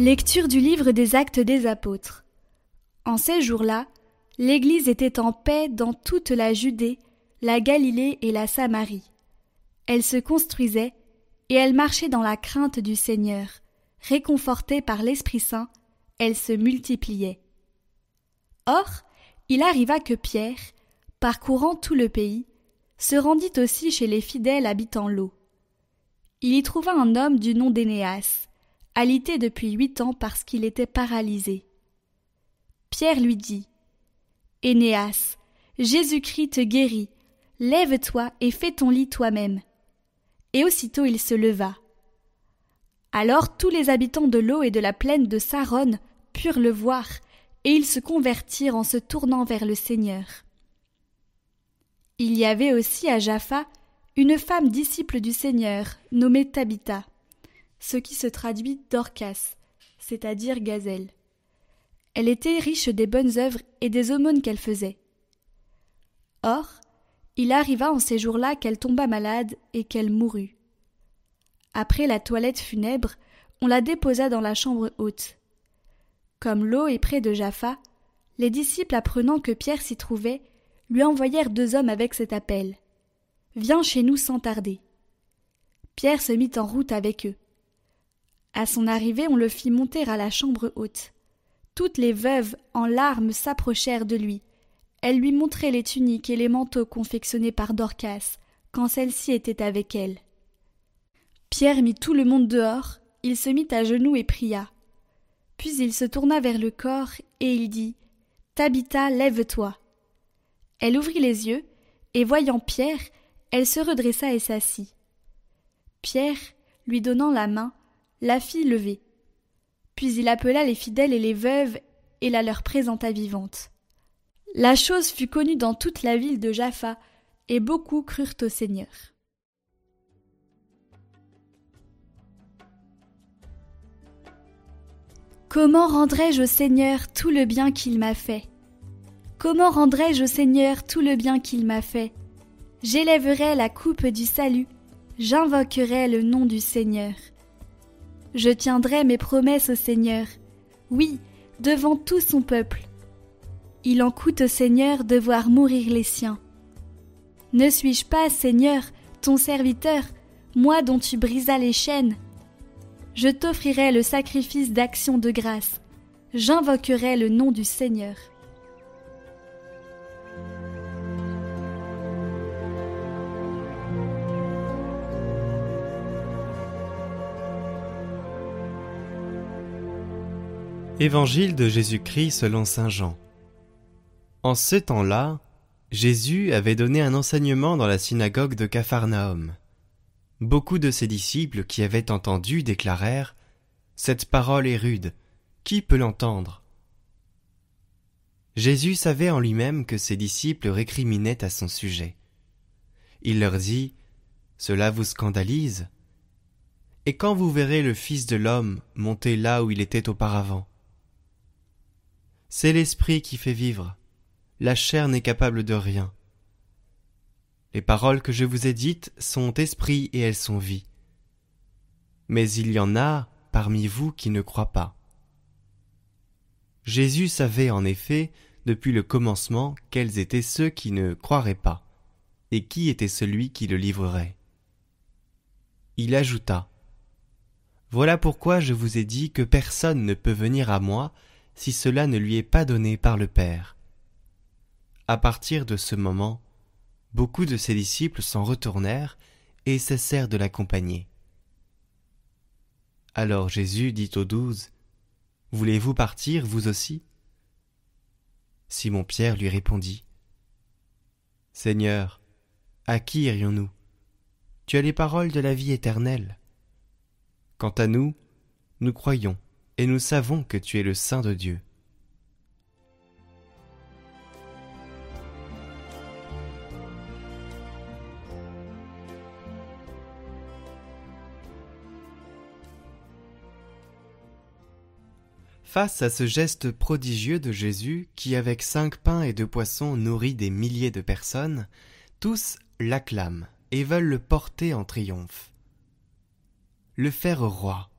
Lecture du livre des Actes des Apôtres. En ces jours-là, l'Église était en paix dans toute la Judée, la Galilée et la Samarie. Elle se construisait et elle marchait dans la crainte du Seigneur. Réconfortée par l'Esprit Saint, elle se multipliait. Or, il arriva que Pierre, parcourant tout le pays, se rendit aussi chez les fidèles habitant l'eau. Il y trouva un homme du nom d'Énéas, alité depuis huit ans parce qu'il était paralysé. Pierre lui dit Énéas, Jésus-Christ te guérit, lève-toi et fais ton lit toi-même. Et aussitôt il se leva. Alors tous les habitants de l'eau et de la plaine de Saron purent le voir, et ils se convertirent en se tournant vers le Seigneur. Il y avait aussi à Jaffa une femme disciple du Seigneur, nommée Tabitha ce qui se traduit Dorcas, c'est-à-dire gazelle. Elle était riche des bonnes œuvres et des aumônes qu'elle faisait. Or, il arriva en ces jours-là qu'elle tomba malade et qu'elle mourut. Après la toilette funèbre, on la déposa dans la chambre haute. Comme l'eau est près de Jaffa, les disciples apprenant que Pierre s'y trouvait, lui envoyèrent deux hommes avec cet appel. Viens chez nous sans tarder. Pierre se mit en route avec eux. À son arrivée, on le fit monter à la chambre haute. Toutes les veuves, en larmes, s'approchèrent de lui. Elles lui montraient les tuniques et les manteaux confectionnés par Dorcas, quand celle-ci était avec elle. Pierre mit tout le monde dehors, il se mit à genoux et pria. Puis il se tourna vers le corps et il dit Tabitha, lève-toi. Elle ouvrit les yeux, et voyant Pierre, elle se redressa et s'assit. Pierre, lui donnant la main, la fit lever. Puis il appela les fidèles et les veuves et la leur présenta vivante. La chose fut connue dans toute la ville de Jaffa, et beaucoup crurent au Seigneur. Comment rendrai-je au Seigneur tout le bien qu'il m'a fait? Comment rendrai-je au Seigneur tout le bien qu'il m'a fait? J'élèverai la coupe du salut, j'invoquerai le nom du Seigneur. Je tiendrai mes promesses au Seigneur, oui, devant tout son peuple. Il en coûte au Seigneur de voir mourir les siens. Ne suis-je pas, Seigneur, ton serviteur, moi dont tu brisas les chaînes? Je t'offrirai le sacrifice d'action de grâce, j'invoquerai le nom du Seigneur. Évangile de Jésus-Christ selon Saint Jean. En ce temps-là, Jésus avait donné un enseignement dans la synagogue de Capharnaüm. Beaucoup de ses disciples qui avaient entendu déclarèrent Cette parole est rude, qui peut l'entendre? Jésus savait en lui-même que ses disciples récriminaient à son sujet. Il leur dit Cela vous scandalise? Et quand vous verrez le Fils de l'homme monter là où il était auparavant c'est l'esprit qui fait vivre. La chair n'est capable de rien. Les paroles que je vous ai dites sont esprit et elles sont vie. Mais il y en a parmi vous qui ne croient pas. Jésus savait en effet depuis le commencement quels étaient ceux qui ne croiraient pas, et qui était celui qui le livrerait. Il ajouta Voilà pourquoi je vous ai dit que personne ne peut venir à moi si cela ne lui est pas donné par le Père. À partir de ce moment, beaucoup de ses disciples s'en retournèrent et cessèrent de l'accompagner. Alors Jésus dit aux douze, Voulez-vous partir, vous aussi? Simon-Pierre lui répondit, Seigneur, à qui irions-nous? Tu as les paroles de la vie éternelle. Quant à nous, nous croyons et nous savons que tu es le Saint de Dieu. Face à ce geste prodigieux de Jésus qui avec cinq pains et deux poissons nourrit des milliers de personnes, tous l'acclament et veulent le porter en triomphe. Le faire roi,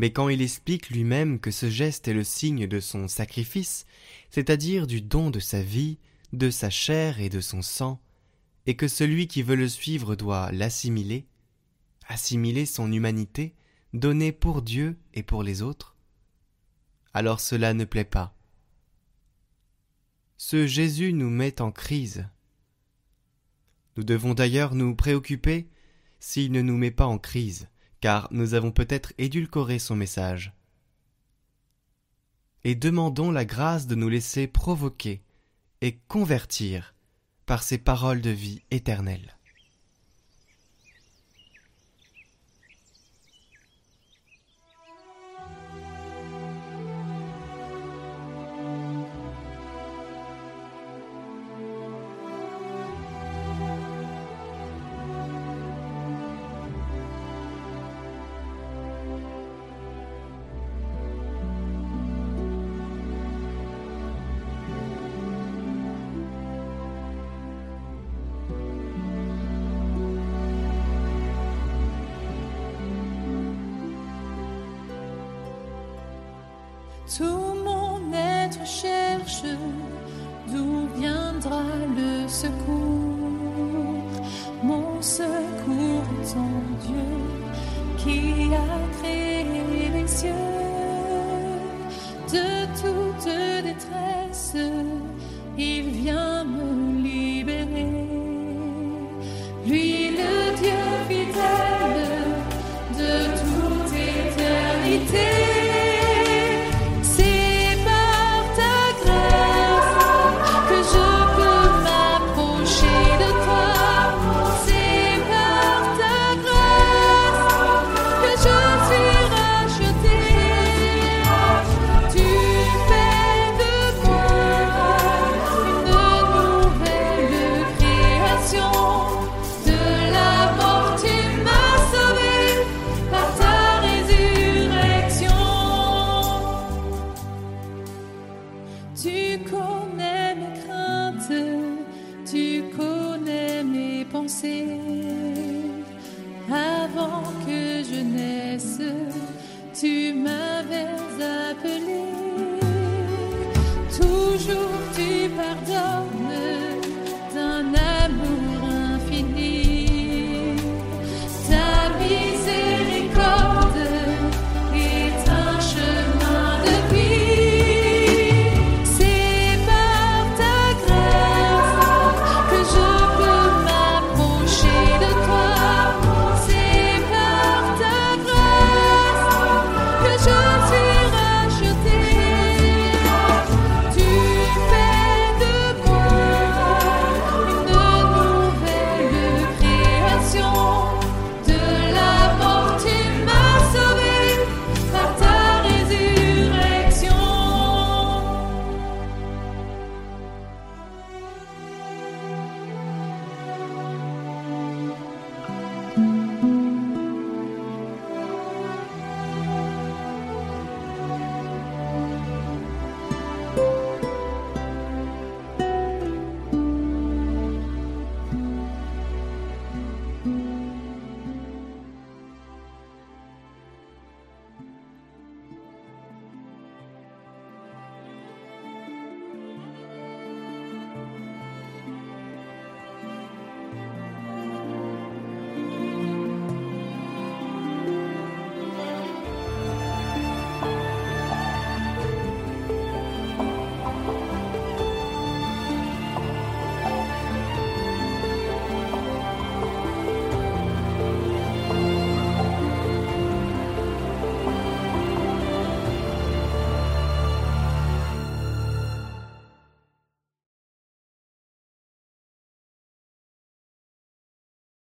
Mais quand il explique lui-même que ce geste est le signe de son sacrifice, c'est-à-dire du don de sa vie, de sa chair et de son sang, et que celui qui veut le suivre doit l'assimiler, assimiler son humanité, donnée pour Dieu et pour les autres, alors cela ne plaît pas. Ce Jésus nous met en crise. Nous devons d'ailleurs nous préoccuper s'il ne nous met pas en crise, car nous avons peut-être édulcoré son message. Et demandons la grâce de nous laisser provoquer et convertir par ces paroles de vie éternelle. Tout mon être cherche d'où viendra le secours. Mon secours ton Dieu qui a créé les cieux. De toute détresse, il vient Tu connais mes craintes, tu connais mes pensées.